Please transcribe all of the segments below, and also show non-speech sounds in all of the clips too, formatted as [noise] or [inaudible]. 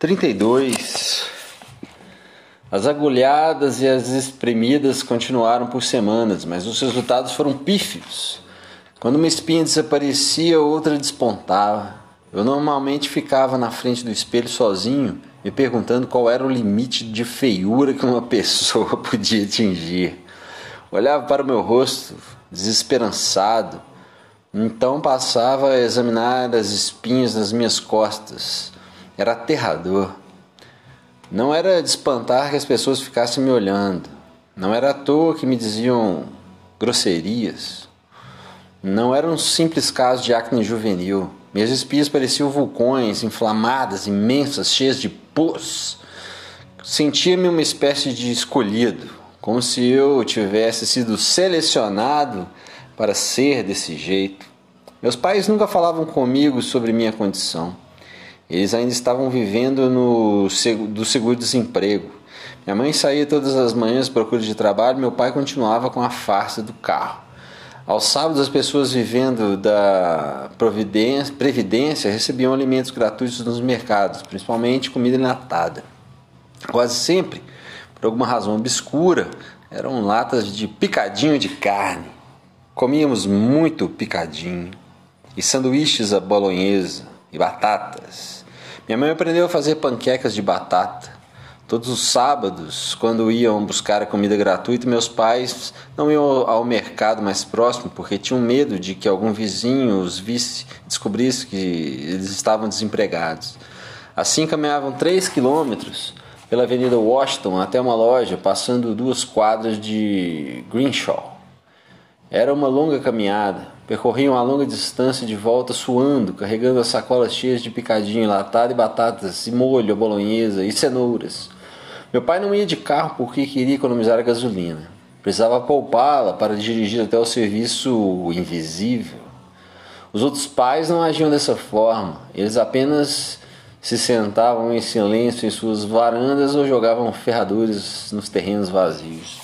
32. As agulhadas e as espremidas continuaram por semanas, mas os resultados foram pífios. Quando uma espinha desaparecia, outra despontava. Eu normalmente ficava na frente do espelho sozinho, me perguntando qual era o limite de feiura que uma [laughs] pessoa podia atingir. Olhava para o meu rosto, desesperançado, então passava a examinar as espinhas nas minhas costas era aterrador. Não era de espantar que as pessoas ficassem me olhando. Não era à toa que me diziam grosserias. Não era um simples caso de acne juvenil. Minhas espias pareciam vulcões, inflamadas, imensas, cheias de pus. Sentia-me uma espécie de escolhido, como se eu tivesse sido selecionado para ser desse jeito. Meus pais nunca falavam comigo sobre minha condição. Eles ainda estavam vivendo no do seguro-desemprego. Minha mãe saía todas as manhãs procura de trabalho, meu pai continuava com a farsa do carro. Aos sábados, as pessoas vivendo da previdência recebiam alimentos gratuitos nos mercados, principalmente comida enlatada. Quase sempre, por alguma razão obscura, eram latas de picadinho de carne. Comíamos muito picadinho e sanduíches à bolonhesa e batatas. Minha mãe aprendeu a fazer panquecas de batata. Todos os sábados, quando iam buscar a comida gratuita, meus pais não iam ao mercado mais próximo porque tinham medo de que algum vizinho os visse, descobrisse que eles estavam desempregados. Assim caminhavam três quilômetros pela Avenida Washington até uma loja, passando duas quadras de Greenshaw. Era uma longa caminhada. Percorriam a longa distância de volta suando, carregando as sacolas cheias de picadinho enlatado e batatas, e molho, bolonhesa e cenouras. Meu pai não ia de carro porque queria economizar a gasolina. Precisava poupá-la para dirigir até o serviço invisível. Os outros pais não agiam dessa forma. Eles apenas se sentavam em silêncio em suas varandas ou jogavam ferradures nos terrenos vazios.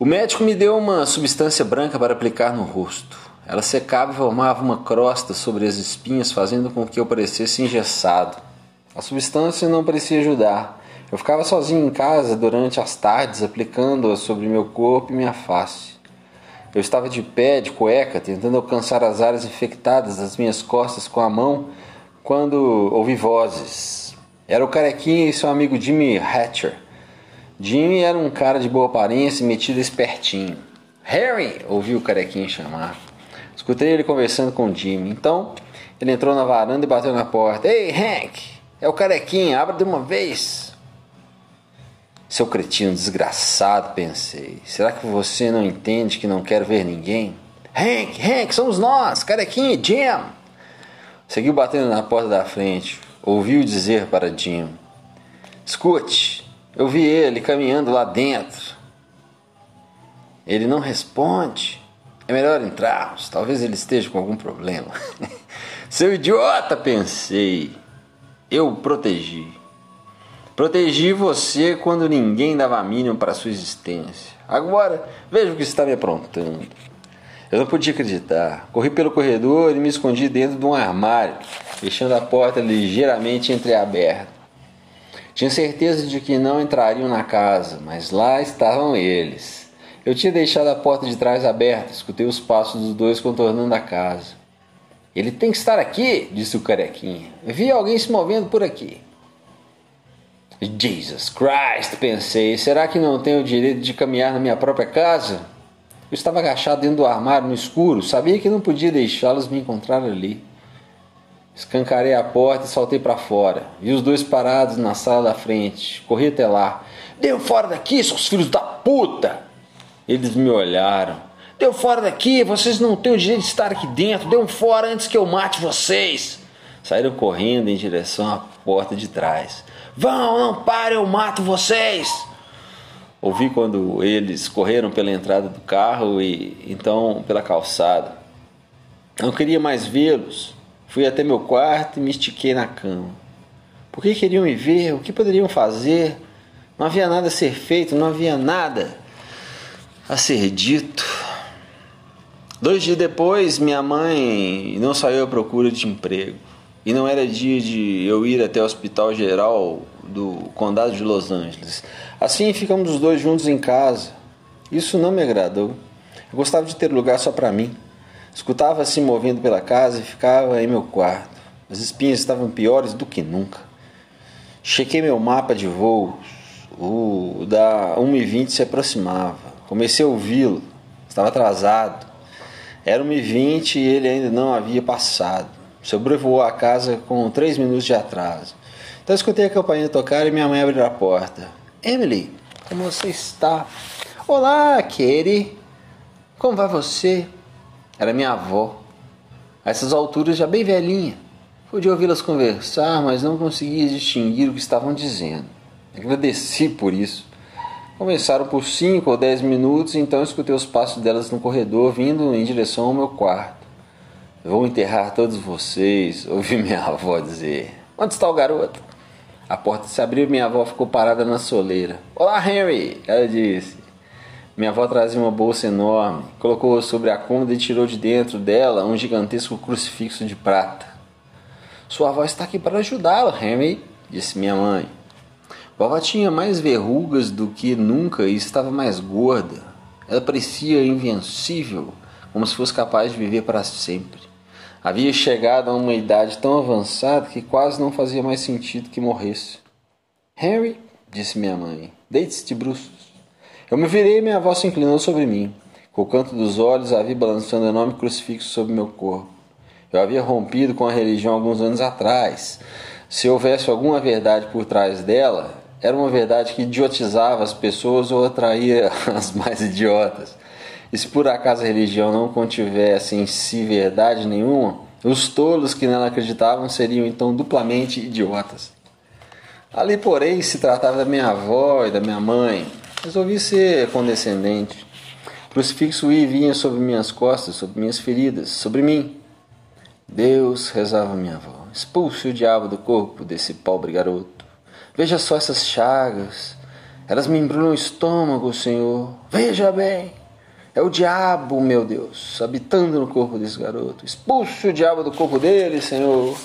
O médico me deu uma substância branca para aplicar no rosto. Ela secava e formava uma crosta sobre as espinhas, fazendo com que eu parecesse engessado. A substância não parecia ajudar. Eu ficava sozinho em casa durante as tardes, aplicando-a sobre meu corpo e minha face. Eu estava de pé, de cueca, tentando alcançar as áreas infectadas das minhas costas com a mão, quando ouvi vozes. Era o carequinha e seu amigo Jimmy Hatcher Jimmy era um cara de boa aparência e metido espertinho. Harry! ouviu o carequinho chamar. Escutei ele conversando com Jimmy. Então, ele entrou na varanda e bateu na porta. Ei, Hank! É o carequinho, abra de uma vez! Seu cretino desgraçado, pensei. Será que você não entende que não quero ver ninguém? Hank, Hank, somos nós, carequinho e Jim! Seguiu batendo na porta da frente. Ouviu dizer para Jim: Escute, eu vi ele caminhando lá dentro. Ele não responde. É melhor entrarmos. Talvez ele esteja com algum problema. [laughs] Seu idiota, pensei. Eu o protegi. Protegi você quando ninguém dava mínimo para sua existência. Agora, veja o que está me aprontando. Eu não podia acreditar. Corri pelo corredor e me escondi dentro de um armário, deixando a porta ligeiramente entreaberta. Tinha certeza de que não entrariam na casa, mas lá estavam eles. Eu tinha deixado a porta de trás aberta, escutei os passos dos dois contornando a casa. Ele tem que estar aqui, disse o carequinha. Vi alguém se movendo por aqui. Jesus Christ, pensei, será que não tenho o direito de caminhar na minha própria casa? Eu estava agachado dentro do armário no escuro, sabia que não podia deixá-los me encontrar ali. Escancarei a porta e saltei para fora. Vi os dois parados na sala da frente. Corri até lá. Deu fora daqui, seus filhos da puta! Eles me olharam. Deu fora daqui, vocês não têm o direito de estar aqui dentro. Deu fora antes que eu mate vocês. Saíram correndo em direção à porta de trás. Vão, não pare, eu mato vocês! Ouvi quando eles correram pela entrada do carro e então pela calçada. Não queria mais vê-los. Fui até meu quarto e me estiquei na cama. Por que queriam me ver? O que poderiam fazer? Não havia nada a ser feito, não havia nada a ser dito. Dois dias depois, minha mãe não saiu à procura de emprego. e não era dia de eu ir até o Hospital Geral do Condado de Los Angeles. Assim ficamos os dois juntos em casa. Isso não me agradou. Eu gostava de ter lugar só para mim. Escutava se movendo pela casa e ficava em meu quarto. As espinhas estavam piores do que nunca. Chequei meu mapa de voos. O da 1h20 se aproximava. Comecei a ouvi-lo. Estava atrasado. Era 1h20 e ele ainda não havia passado. Sobrevoou a casa com 3 minutos de atraso. Então escutei a campainha tocar e minha mãe abrir a porta. Emily, como você está? Olá, Katie. Como vai você? Era minha avó. A essas alturas já bem velhinha. Podia ouvi-las conversar, mas não conseguia distinguir o que estavam dizendo. Agradeci por isso. Conversaram por cinco ou dez minutos, então escutei os passos delas no corredor, vindo em direção ao meu quarto. Vou enterrar todos vocês, [laughs] ouvi minha avó dizer. Onde está o garoto? A porta se abriu e minha avó ficou parada na soleira. Olá, Henry! Ela disse. Minha avó trazia uma bolsa enorme, colocou-a sobre a cômoda e tirou de dentro dela um gigantesco crucifixo de prata. Sua avó está aqui para ajudá-lo, Henry, disse minha mãe. Vovó tinha mais verrugas do que nunca e estava mais gorda. Ela parecia invencível, como se fosse capaz de viver para sempre. Havia chegado a uma idade tão avançada que quase não fazia mais sentido que morresse. Henry, disse minha mãe, deite-se de bruços. Eu me virei e minha avó se inclinou sobre mim. Com o canto dos olhos, a vi balançando um enorme crucifixo sobre meu corpo. Eu havia rompido com a religião alguns anos atrás. Se houvesse alguma verdade por trás dela, era uma verdade que idiotizava as pessoas ou atraía [laughs] as mais idiotas. E se por acaso a religião não contivesse em si verdade nenhuma, os tolos que nela acreditavam seriam então duplamente idiotas. Ali, porém, se tratava da minha avó e da minha mãe, Resolvi ser condescendente. Crucifixo e vinha sobre minhas costas, sobre minhas feridas, sobre mim. Deus, rezava minha avó, expulse o diabo do corpo desse pobre garoto. Veja só essas chagas. Elas me embrulham o estômago, Senhor. Veja bem. É o diabo, meu Deus, habitando no corpo desse garoto. Expulse o diabo do corpo dele, Senhor.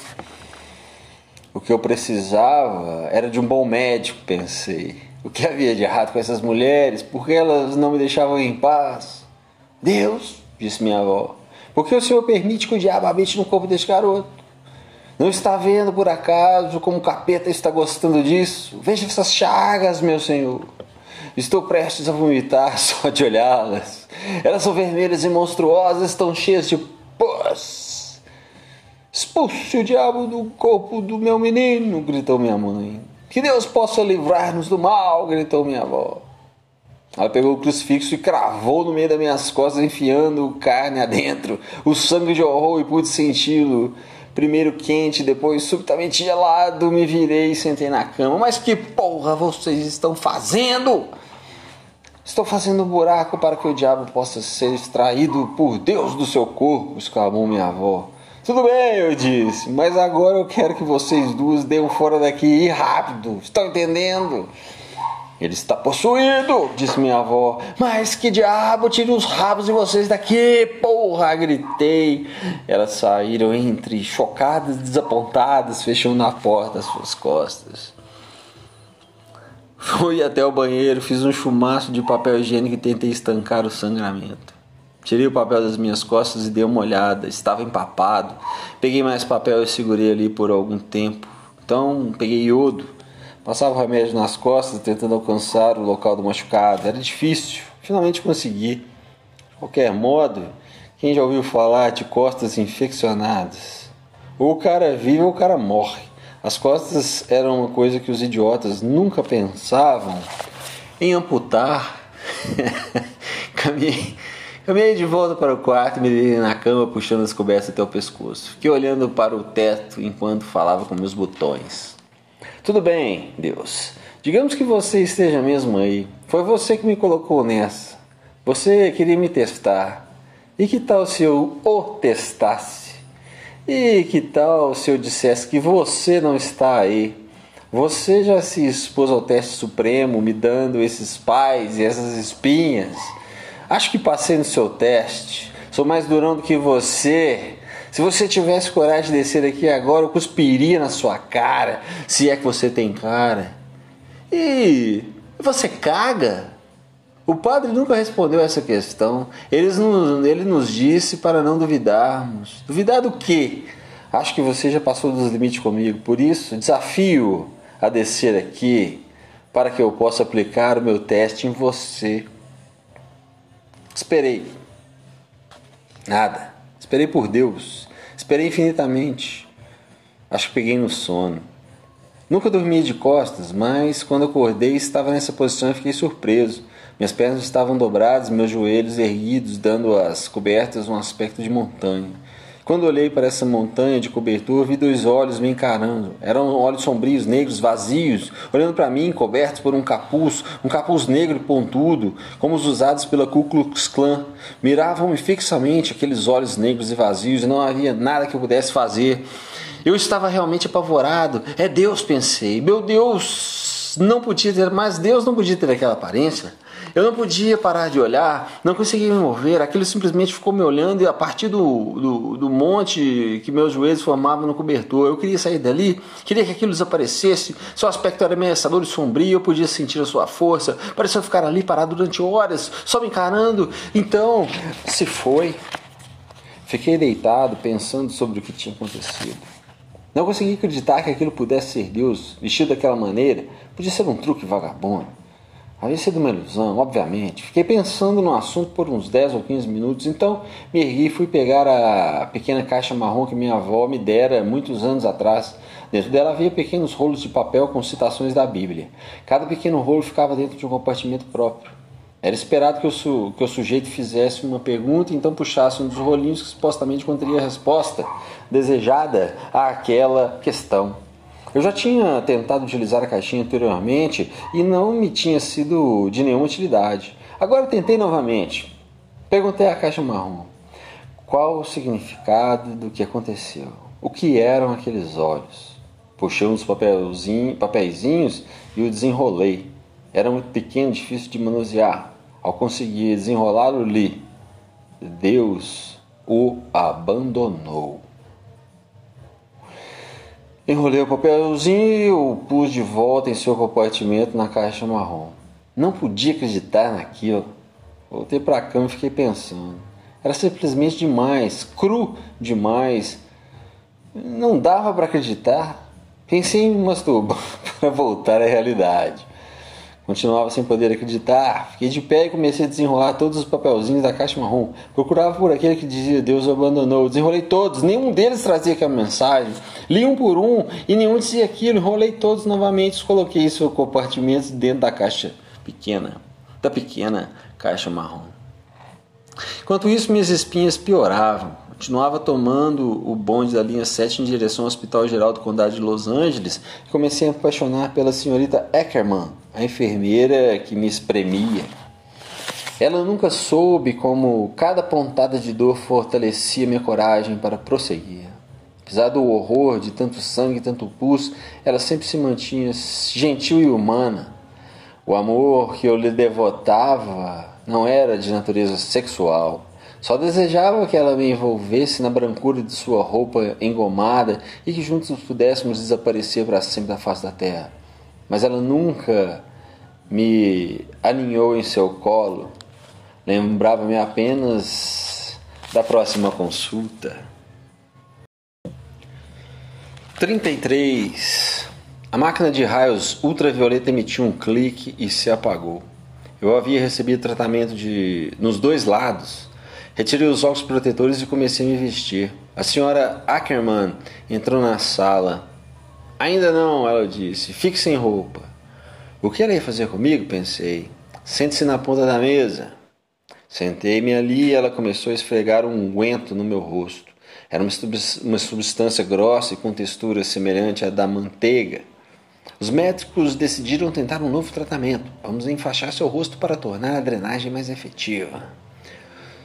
O que eu precisava era de um bom médico, pensei. O que havia de errado com essas mulheres? Por que elas não me deixavam em paz? Deus, disse minha avó, por que o Senhor permite que o diabo habite no corpo desse garoto? Não está vendo por acaso como o capeta está gostando disso? Veja essas chagas, meu Senhor. Estou prestes a vomitar [laughs] só de olhá-las. Elas são vermelhas e monstruosas, estão cheias de pus. Expulse o diabo do corpo do meu menino, gritou minha mãe. Que Deus possa livrar-nos do mal, gritou minha avó. Ela pegou o crucifixo e cravou no meio das minhas costas, enfiando carne adentro. O sangue jorrou e pude senti-lo. Primeiro quente, depois subitamente gelado. Me virei e sentei na cama. Mas que porra vocês estão fazendo? Estou fazendo um buraco para que o diabo possa ser extraído por Deus do seu corpo, exclamou minha avó. Tudo bem, eu disse, mas agora eu quero que vocês duas deem fora daqui e rápido. Estão entendendo? Ele está possuído, disse minha avó. Mas que diabo, tire os rabos de vocês daqui, porra! Gritei. Elas saíram entre chocadas e desapontadas, fechando a porta às suas costas. Fui até o banheiro, fiz um chumaço de papel higiênico e tentei estancar o sangramento. Tirei o papel das minhas costas e dei uma olhada. Estava empapado. Peguei mais papel e segurei ali por algum tempo. Então peguei iodo. Passava o remédio nas costas, tentando alcançar o local do machucado. Era difícil. Finalmente consegui. De qualquer modo, quem já ouviu falar de costas infeccionadas? Ou o cara vive ou o cara morre. As costas eram uma coisa que os idiotas nunca pensavam em amputar. [laughs] Caminhei Caminhei de volta para o quarto e me deitei na cama puxando as cobertas até o pescoço. Fiquei olhando para o teto enquanto falava com meus botões. Tudo bem, Deus. Digamos que você esteja mesmo aí. Foi você que me colocou nessa. Você queria me testar. E que tal se eu o testasse? E que tal se eu dissesse que você não está aí? Você já se expôs ao teste supremo, me dando esses pais e essas espinhas. Acho que passei no seu teste. Sou mais durão do que você. Se você tivesse coragem de descer aqui agora, eu cuspiria na sua cara, se é que você tem cara. E você caga? O padre nunca respondeu essa questão. Ele nos, ele nos disse para não duvidarmos. Duvidar do quê? Acho que você já passou dos limites comigo. Por isso, desafio a descer aqui para que eu possa aplicar o meu teste em você. Esperei. Nada. Esperei por Deus. Esperei infinitamente. Acho que peguei no sono. Nunca dormi de costas, mas quando acordei estava nessa posição e fiquei surpreso. Minhas pernas estavam dobradas, meus joelhos erguidos, dando às cobertas um aspecto de montanha. Quando olhei para essa montanha de cobertura, vi dois olhos me encarando. Eram olhos sombrios, negros, vazios, olhando para mim, cobertos por um capuz, um capuz negro e pontudo, como os usados pela Ku Klux Klan. Miravam-me fixamente aqueles olhos negros e vazios, e não havia nada que eu pudesse fazer. Eu estava realmente apavorado. É Deus, pensei. Meu Deus, não podia ter, mas Deus não podia ter aquela aparência. Eu não podia parar de olhar, não conseguia me mover, aquilo simplesmente ficou me olhando e a partir do, do, do, monte que meus joelhos formavam no cobertor, eu queria sair dali, queria que aquilo desaparecesse, seu aspecto era ameaçador e sombrio, eu podia sentir a sua força, parecia ficar ali parado durante horas, só me encarando, então se foi. Fiquei deitado pensando sobre o que tinha acontecido. Não consegui acreditar que aquilo pudesse ser Deus, vestido daquela maneira, podia ser um truque vagabundo. Havia sido uma ilusão, obviamente. Fiquei pensando no assunto por uns 10 ou 15 minutos, então me ergui e fui pegar a pequena caixa marrom que minha avó me dera muitos anos atrás. Dentro dela havia pequenos rolos de papel com citações da Bíblia. Cada pequeno rolo ficava dentro de um compartimento próprio. Era esperado que o, que o sujeito fizesse uma pergunta e então puxasse um dos rolinhos que supostamente conteria a resposta desejada àquela questão. Eu já tinha tentado utilizar a caixinha anteriormente e não me tinha sido de nenhuma utilidade. Agora tentei novamente. Perguntei à caixa marrom qual o significado do que aconteceu. O que eram aqueles olhos? Puxei uns papeizinhos e o desenrolei. Era muito pequeno, difícil de manusear. Ao conseguir desenrolá-lo, li: Deus o abandonou. Enrolei o papelzinho e o pus de volta em seu compartimento na caixa marrom. Não podia acreditar naquilo. Voltei para a cama e fiquei pensando. Era simplesmente demais, cru demais. Não dava para acreditar. Pensei em me masturbar [laughs] para voltar à realidade. Continuava sem poder acreditar. Fiquei de pé e comecei a desenrolar todos os papelzinhos da caixa marrom. Procurava por aquele que dizia Deus abandonou. Desenrolei todos, nenhum deles trazia aquela mensagem. Li um por um e nenhum dizia aquilo. Enrolei todos novamente e coloquei seus compartimentos dentro da caixa pequena, da pequena caixa marrom. Enquanto isso, minhas espinhas pioravam. Continuava tomando o bonde da linha 7 em direção ao Hospital Geral do Condado de Los Angeles e comecei a apaixonar pela senhorita Eckerman, a enfermeira que me espremia. Ela nunca soube como cada pontada de dor fortalecia minha coragem para prosseguir. Apesar do horror de tanto sangue e tanto pus, ela sempre se mantinha gentil e humana. O amor que eu lhe devotava não era de natureza sexual só desejava que ela me envolvesse na brancura de sua roupa engomada e que juntos pudéssemos desaparecer para sempre da face da terra. Mas ela nunca me aninhou em seu colo, lembrava-me apenas da próxima consulta. 33. A máquina de raios ultravioleta emitiu um clique e se apagou. Eu havia recebido tratamento de nos dois lados Retirei os óculos protetores e comecei a me vestir. A senhora Ackerman entrou na sala. Ainda não, ela disse. Fique sem roupa. O que ela ia fazer comigo? Pensei. Sente-se na ponta da mesa. Sentei-me ali e ela começou a esfregar um unguento no meu rosto. Era uma substância grossa e com textura semelhante à da manteiga. Os médicos decidiram tentar um novo tratamento. Vamos enfaixar seu rosto para tornar a drenagem mais efetiva.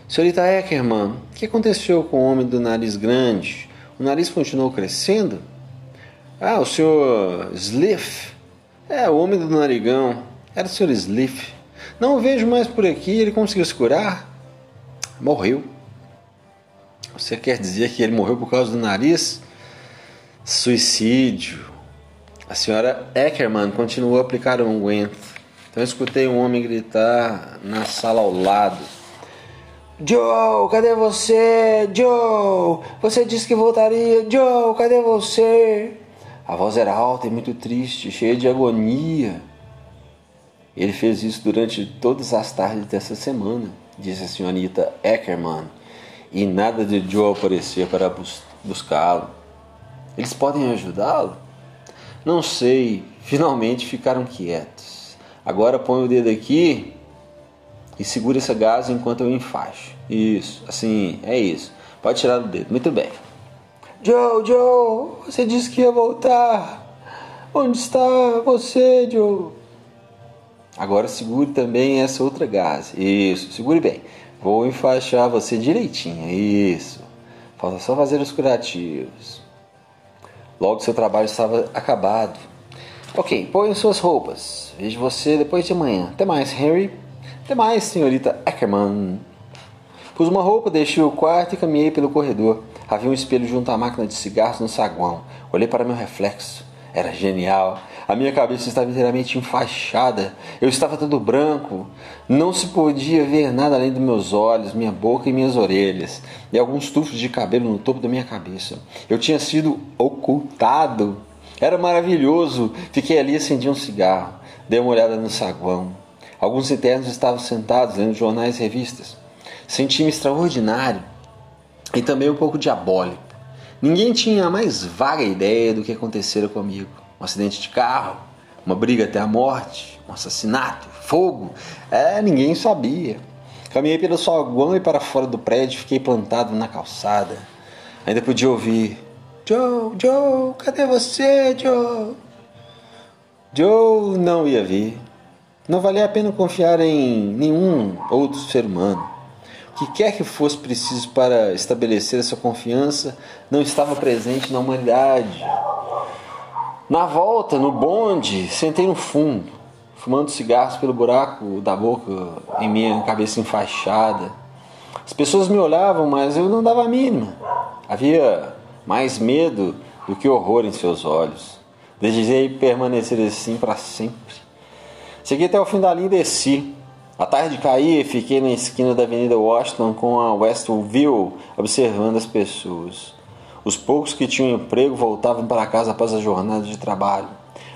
Senhorita Eckerman, o que aconteceu com o homem do nariz grande? O nariz continuou crescendo? Ah, o senhor Sliff. É, o homem do narigão. Era o senhor Sliff. Não o vejo mais por aqui. Ele conseguiu se curar? Morreu. Você quer dizer que ele morreu por causa do nariz? Suicídio. A senhora Eckerman continuou a aplicar o unguento. Então eu escutei um homem gritar na sala ao lado. Joe, cadê você? Joe, você disse que voltaria. Joe, cadê você? A voz era alta e muito triste, cheia de agonia. Ele fez isso durante todas as tardes dessa semana, disse a senhorita Eckerman, e nada de Joe aparecer para bus buscá-lo. Eles podem ajudá-lo? Não sei. Finalmente ficaram quietos. Agora põe o dedo aqui e segura essa gás enquanto eu enfaixo. Isso, assim, é isso. Pode tirar do dedo. Muito bem. Joe, Joe, você disse que ia voltar. Onde está você, Joe? Agora segure também essa outra gás. Isso, segure bem. Vou enfaixar você direitinho. Isso. Falta só fazer os curativos. Logo seu trabalho estava acabado. Ok, põe suas roupas. Vejo você depois de amanhã. Até mais, Harry. Até mais, senhorita Ackerman. Pus uma roupa, deixei o quarto e caminhei pelo corredor. Havia um espelho junto à máquina de cigarros no saguão. Olhei para meu reflexo. Era genial. A minha cabeça estava inteiramente enfaixada. Eu estava todo branco. Não se podia ver nada além dos meus olhos, minha boca e minhas orelhas, e alguns tufos de cabelo no topo da minha cabeça. Eu tinha sido ocultado. Era maravilhoso. Fiquei ali e acendi um cigarro. Dei uma olhada no saguão. Alguns internos estavam sentados lendo jornais e revistas. Senti-me extraordinário e também um pouco diabólico. Ninguém tinha a mais vaga ideia do que acontecera comigo. Um acidente de carro, uma briga até a morte, um assassinato, fogo. É, ninguém sabia. Caminhei pelo saguão e para fora do prédio, fiquei plantado na calçada. Ainda podia ouvir: Joe, Joe, cadê você, Joe? Joe não ia vir. Não valia a pena confiar em nenhum outro ser humano. O que quer que fosse preciso para estabelecer essa confiança não estava presente na humanidade. Na volta, no bonde, sentei no fundo, fumando cigarros pelo buraco da boca em minha cabeça enfaixada. As pessoas me olhavam, mas eu não dava a mínima. Havia mais medo do que horror em seus olhos. Desejei permanecer assim para sempre. Cheguei até o fim da linha e desci. A tarde caía e fiquei na esquina da Avenida Washington com a Westview observando as pessoas. Os poucos que tinham emprego voltavam para casa após a jornada de trabalho.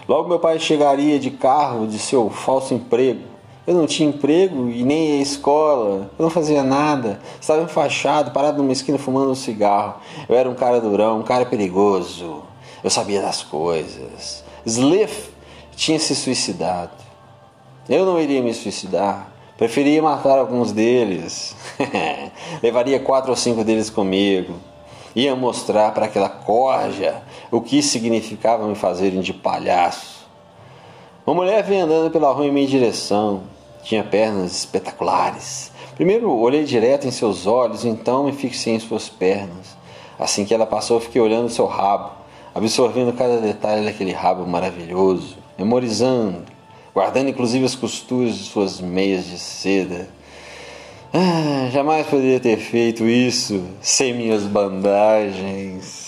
Logo meu pai chegaria de carro de seu falso emprego. Eu não tinha emprego e nem ia escola. Eu não fazia nada. Estava enfaixado, parado numa esquina fumando um cigarro. Eu era um cara durão, um cara perigoso. Eu sabia das coisas. Sliff tinha se suicidado. Eu não iria me suicidar. Preferia matar alguns deles. [laughs] Levaria quatro ou cinco deles comigo. Ia mostrar para aquela corja o que significava me fazerem de palhaço. Uma mulher veio andando pela rua em minha direção. Tinha pernas espetaculares. Primeiro olhei direto em seus olhos, então me fixei em suas pernas. Assim que ela passou, fiquei olhando seu rabo, absorvendo cada detalhe daquele rabo maravilhoso, memorizando, guardando inclusive as costuras de suas meias de seda. Ah, jamais poderia ter feito isso sem minhas bandagens.